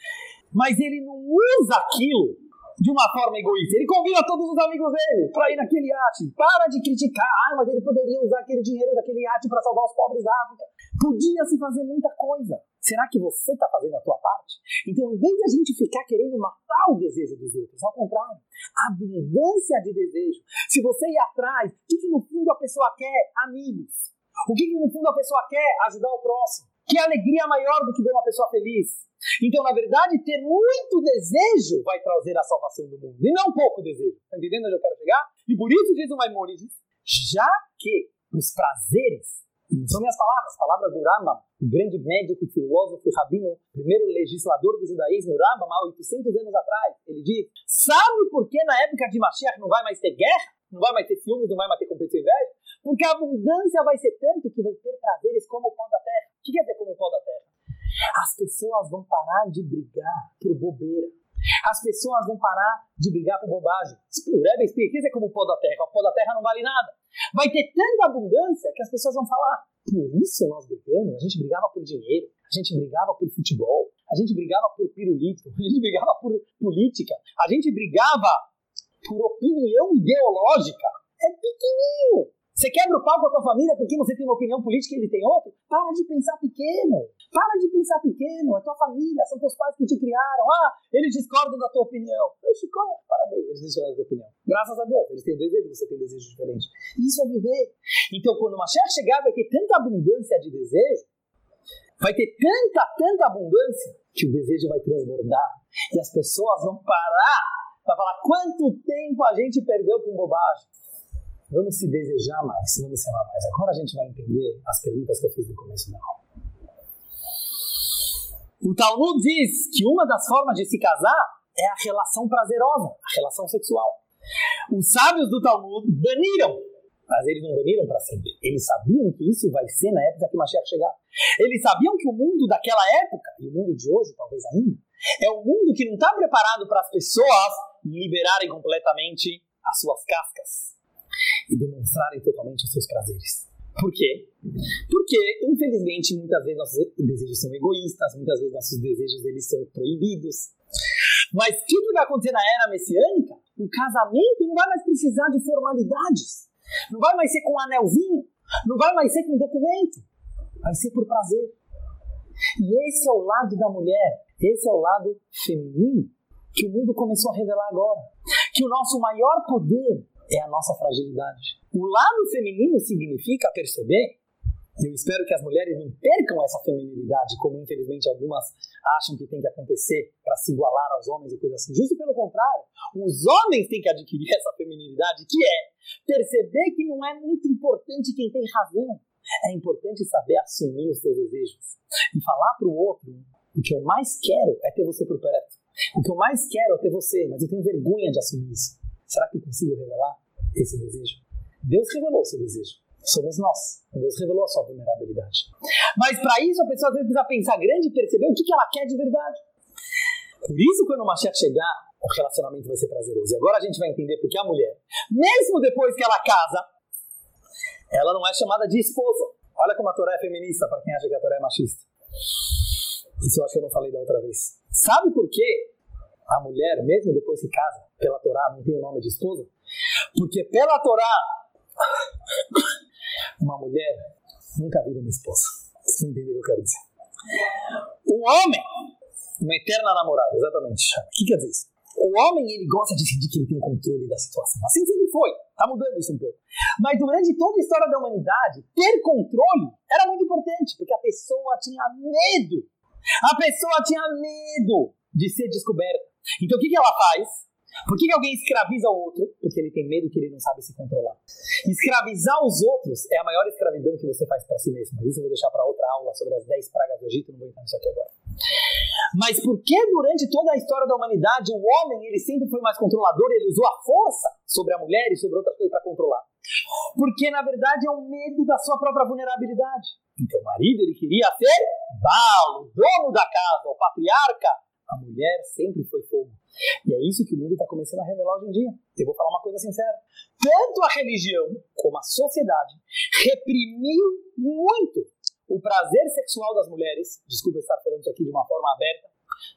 mas ele não usa aquilo de uma forma egoísta. Ele convida todos os amigos dele para ir naquele iate. Para de criticar. Ah, mas ele poderia usar aquele dinheiro daquele iate para salvar os pobres da África. Podia se fazer muita coisa. Será que você está fazendo a sua parte? Então, em vez de a gente ficar querendo matar o desejo dos outros, ao contrário, abundância de desejo. Se você ir atrás, o que, que no fundo a pessoa quer? Amigos. O que, que no fundo a pessoa quer? Ajudar o próximo. Que alegria maior do que ver uma pessoa feliz. Então, na verdade, ter muito desejo vai trazer a salvação do mundo. E não pouco desejo. Está entendendo onde eu quero chegar? E por isso diz o Maimonides, já que os prazeres, não são minhas palavras, palavras do Rambam, o grande médico, filósofo e rabino, primeiro legislador do judaísmo, Rambam, há 800 anos atrás, ele diz, sabe por que na época de Mashiach não vai mais ter guerra? Não vai mais ter ciúmes, não vai mais ter competição e inveja? Porque a abundância vai ser tanto que vai ter prazeres como o pó da terra. O que quer dizer como o pó da terra? As pessoas vão parar de brigar por bobeira. As pessoas vão parar de brigar por bobagem. O Rebbe explica, é como o pó da terra. O pó da terra não vale nada. Vai ter tanta abundância que as pessoas vão falar, por isso nós brigamos, a gente brigava por dinheiro, a gente brigava por futebol, a gente brigava por pirulito, a gente brigava por política, a gente brigava por opinião ideológica. É pequenininho. Você quebra o pau com a tua família porque você tem uma opinião política e ele tem outra? Para de pensar pequeno. Para de pensar pequeno. É tua família, são teus pais que te criaram. Ah, eles discordam da tua opinião. É? parabéns, eles discordam da tua opinião. Graças a Deus, eles têm um desejo, você tem um desejo diferente. Isso é viver. Então, quando uma chefe chegar, vai ter tanta abundância de desejo, vai ter tanta, tanta abundância, que o desejo vai transbordar. E as pessoas vão parar para falar quanto tempo a gente perdeu com bobagem. Vamos se desejar mais, vamos se amar mais. Agora a gente vai entender as perguntas que eu fiz no começo da aula. O Talmud diz que uma das formas de se casar é a relação prazerosa, a relação sexual. Os sábios do Talmud baniram, mas eles não baniram para sempre. Eles sabiam que isso vai ser na época que Mashiach chegar. Eles sabiam que o mundo daquela época, e o mundo de hoje talvez ainda, é um mundo que não está preparado para as pessoas liberarem completamente as suas cascas e demonstrarem totalmente os seus prazeres. Por quê? Porque, infelizmente, muitas vezes nossos desejos são egoístas, muitas vezes nossos desejos eles são proibidos. Mas o que vai acontecer na era messiânica? O casamento não vai mais precisar de formalidades. Não vai mais ser com um anelzinho. Não vai mais ser com documento. Vai ser por prazer. E esse é o lado da mulher. Esse é o lado feminino que o mundo começou a revelar agora. Que o nosso maior poder é a nossa fragilidade. O lado feminino significa perceber, e eu espero que as mulheres não percam essa feminilidade, como infelizmente algumas acham que tem que acontecer para se igualar aos homens e coisas assim. Justo pelo contrário, os homens têm que adquirir essa feminilidade, que é perceber que não é muito importante quem tem razão. É importante saber assumir os seus desejos e falar para o outro: o que eu mais quero é ter você por perto. O que eu mais quero é ter você, mas eu tenho vergonha de assumir isso. Será que eu consigo revelar esse desejo? Deus revelou o seu desejo. Somos nós. Deus revelou a sua vulnerabilidade. Mas para isso a pessoa precisa pensar grande e perceber o que, que ela quer de verdade. Por isso, quando o Mashiach chegar, o relacionamento vai ser prazeroso. E agora a gente vai entender porque a mulher, mesmo depois que ela casa, ela não é chamada de esposa. Olha como a Torá é feminista, para quem acha que a Torá é machista. Isso eu acho que eu não falei da outra vez. Sabe por quê a mulher, mesmo depois que casa, pela Torá, não tem o nome de esposa? Porque pela Torá, uma mulher nunca vira uma esposa. Você entendeu o que eu quero dizer? O homem, uma eterna namorada, exatamente. O que quer dizer isso? O homem, ele gosta de sentir que ele tem controle da situação. Assim sempre foi. Tá mudando isso um pouco. Mas durante toda a história da humanidade, ter controle era muito importante, porque a pessoa tinha medo. A pessoa tinha medo de ser descoberta. Então o que, que ela faz? Por que, que alguém escraviza o outro? Porque ele tem medo que ele não sabe se controlar. Escravizar os outros é a maior escravidão que você faz para si mesmo. Isso eu vou deixar para outra aula sobre as 10 pragas do Egito, não vou entrar nisso aqui agora. Mas por que durante toda a história da humanidade o homem ele sempre foi mais controlador, ele usou a força sobre a mulher e sobre outras coisas para controlar? Porque na verdade é um medo da sua própria vulnerabilidade. Então o marido ele queria ser Baal, o dono da casa, o patriarca, a mulher sempre foi fogo. E é isso que o mundo está começando a revelar hoje em dia. Eu vou falar uma coisa sincera. Tanto a religião como a sociedade reprimiu muito o prazer sexual das mulheres. Desculpa estar falando isso aqui de uma forma aberta.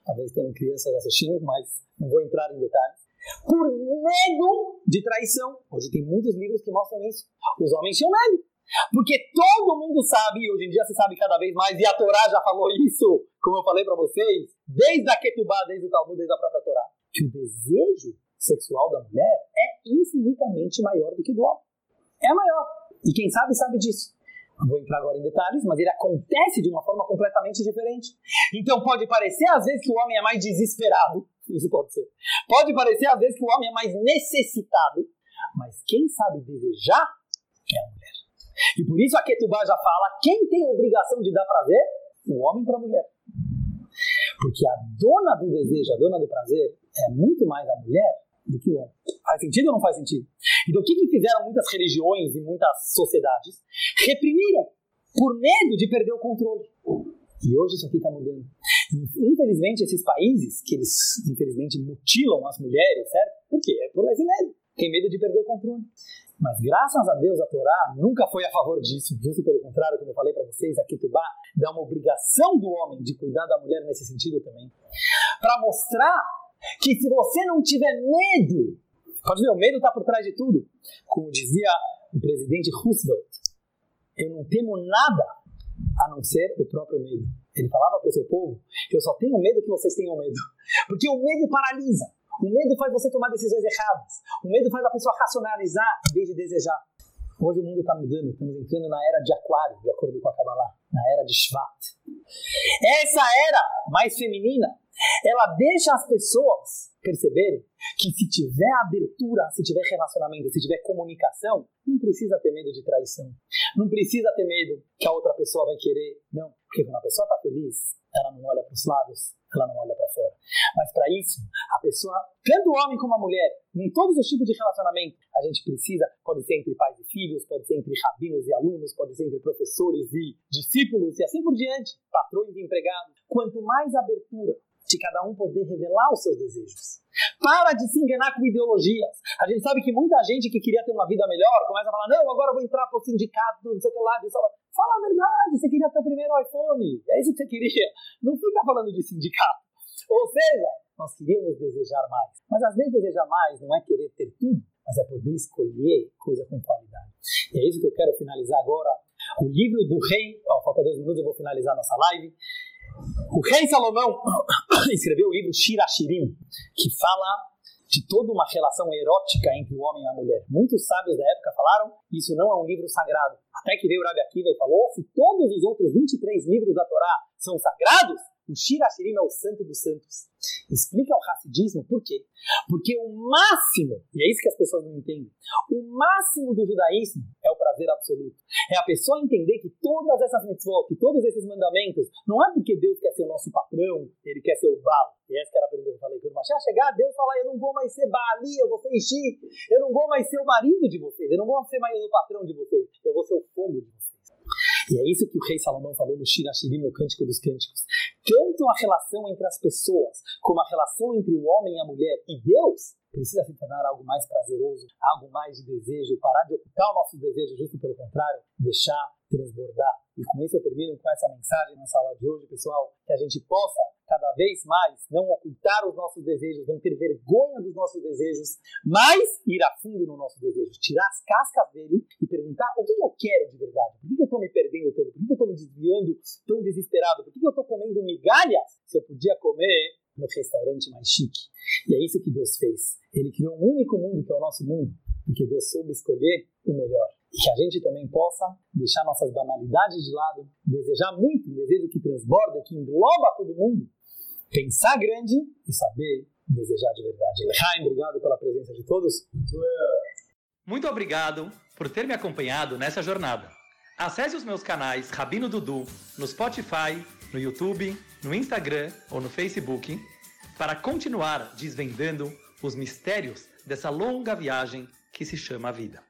Talvez tenham crianças assistindo, mas não vou entrar em detalhes. Por medo de traição. Hoje tem muitos livros que mostram isso. Os homens tinham medo. Porque todo mundo sabe, e hoje em dia se sabe cada vez mais, e a Torá já falou isso, como eu falei para vocês, desde a Ketubá, desde o Talmud, desde a própria Torá, que o desejo sexual da mulher é infinitamente maior do que do homem. É maior. E quem sabe, sabe disso. vou entrar agora em detalhes, mas ele acontece de uma forma completamente diferente. Então pode parecer às vezes que o homem é mais desesperado, isso pode ser. Pode parecer às vezes que o homem é mais necessitado, mas quem sabe desejar é a mulher. E por isso a Ketubá já fala: quem tem obrigação de dar prazer? O homem para a mulher. Porque a dona do desejo, a dona do prazer, é muito mais a mulher do que o homem. Faz sentido ou não faz sentido? Então, o que, que fizeram muitas religiões e muitas sociedades? Reprimiram por medo de perder o controle. E hoje isso aqui está mudando. Infelizmente, esses países que eles, infelizmente, mutilam as mulheres, certo? Por quê? É por esse medo. Tem medo de perder o controle. Mas graças a Deus a Torá nunca foi a favor disso. Justo pelo contrário, como eu falei para vocês, a Ketubá dá uma obrigação do homem de cuidar da mulher nesse sentido também. Para mostrar que se você não tiver medo, pode ver, o medo está por trás de tudo. Como dizia o presidente Roosevelt, eu não temo nada a não ser o próprio medo. Ele falava para o seu povo: eu só tenho medo que vocês tenham medo. Porque o medo paralisa. O medo faz você tomar decisões erradas. O medo faz a pessoa racionalizar em vez de desejar. Hoje o mundo está mudando, estamos entrando na era de Aquário, de acordo com a Kabbalah, na era de Shvat. Essa era mais feminina, ela deixa as pessoas perceberem que se tiver abertura, se tiver relacionamento, se tiver comunicação, não precisa ter medo de traição. Não precisa ter medo que a outra pessoa vai querer. Não, porque quando a pessoa está feliz, ela não olha para os lados, ela não olha para fora. Mas para isso, a pessoa, tanto homem como a mulher, em todos os tipos de relacionamento, a gente precisa, pode ser entre pais e filhos, pode ser entre rabinos e alunos, pode ser entre professores e discípulos e assim por diante, patrões e empregados. Quanto mais abertura de cada um poder revelar os seus desejos. Para de se enganar com ideologias. A gente sabe que muita gente que queria ter uma vida melhor começa a falar: não, agora eu vou entrar para o sindicato, não sei o que lá. Fala a verdade, você queria ter o primeiro iPhone. É isso que você queria. Não fica falando de sindicato. Ou seja, nós queríamos desejar mais. Mas às vezes desejar mais não é querer ter tudo, mas é poder escolher coisa com qualidade. E é isso que eu quero finalizar agora. O livro do rei, ó, falta dois minutos, eu vou finalizar nossa live. O rei Salomão escreveu o livro Shirashirim, que fala de toda uma relação erótica entre o homem e a mulher. Muitos sábios da época falaram isso não é um livro sagrado. Até que veio o Rabi Akiva e falou: se todos os outros 23 livros da Torá são sagrados, o Shirashirim é o santo dos santos. Explica o racidismo por quê? Porque o máximo, e é isso que as pessoas não entendem, o máximo do judaísmo é o prazer absoluto. É a pessoa entender que todas essas mitzvot, que todos esses mandamentos, não é porque Deus quer ser o nosso patrão, ele quer ser o Baal. E essa que era a pergunta que eu falei. Quando Mashiach chegar, Deus fala, eu não vou mais ser Baali, eu vou ser Ishi, eu não vou mais ser o marido de vocês, eu não vou ser mais o patrão de vocês, eu vou ser o fogo de vocês. E é isso que o rei Salomão falou no Shirashirim, no Cântico dos Cânticos. Tanto a relação entre as pessoas, como a relação entre o homem e a mulher e Deus, precisa se tornar algo mais prazeroso, algo mais de desejo, parar de ocultar o nosso desejo, justo pelo contrário, deixar transbordar. E com isso eu termino com essa mensagem na sala de hoje, pessoal, que a gente possa cada vez mais não ocultar os nossos desejos, não ter vergonha dos nossos desejos, mas ir a fundo no nosso desejo, tirar as cascas dele e perguntar o que eu quero de verdade, por que eu estou me perdendo tanto, por que eu estou me desviando tão desesperado, por que eu estou comendo migalhas? Se eu podia comer no restaurante mais chique. E é isso que Deus fez. Ele criou um único mundo, que é o nosso mundo, porque Deus soube escolher o melhor e que a gente também possa deixar nossas banalidades de lado, desejar muito, um desejo que transborda, que engloba todo mundo, pensar grande e saber desejar de verdade. Lechaim, obrigado pela presença de todos. Muito obrigado por ter me acompanhado nessa jornada. Acesse os meus canais Rabino Dudu no Spotify, no YouTube, no Instagram ou no Facebook para continuar desvendando os mistérios dessa longa viagem que se chama vida.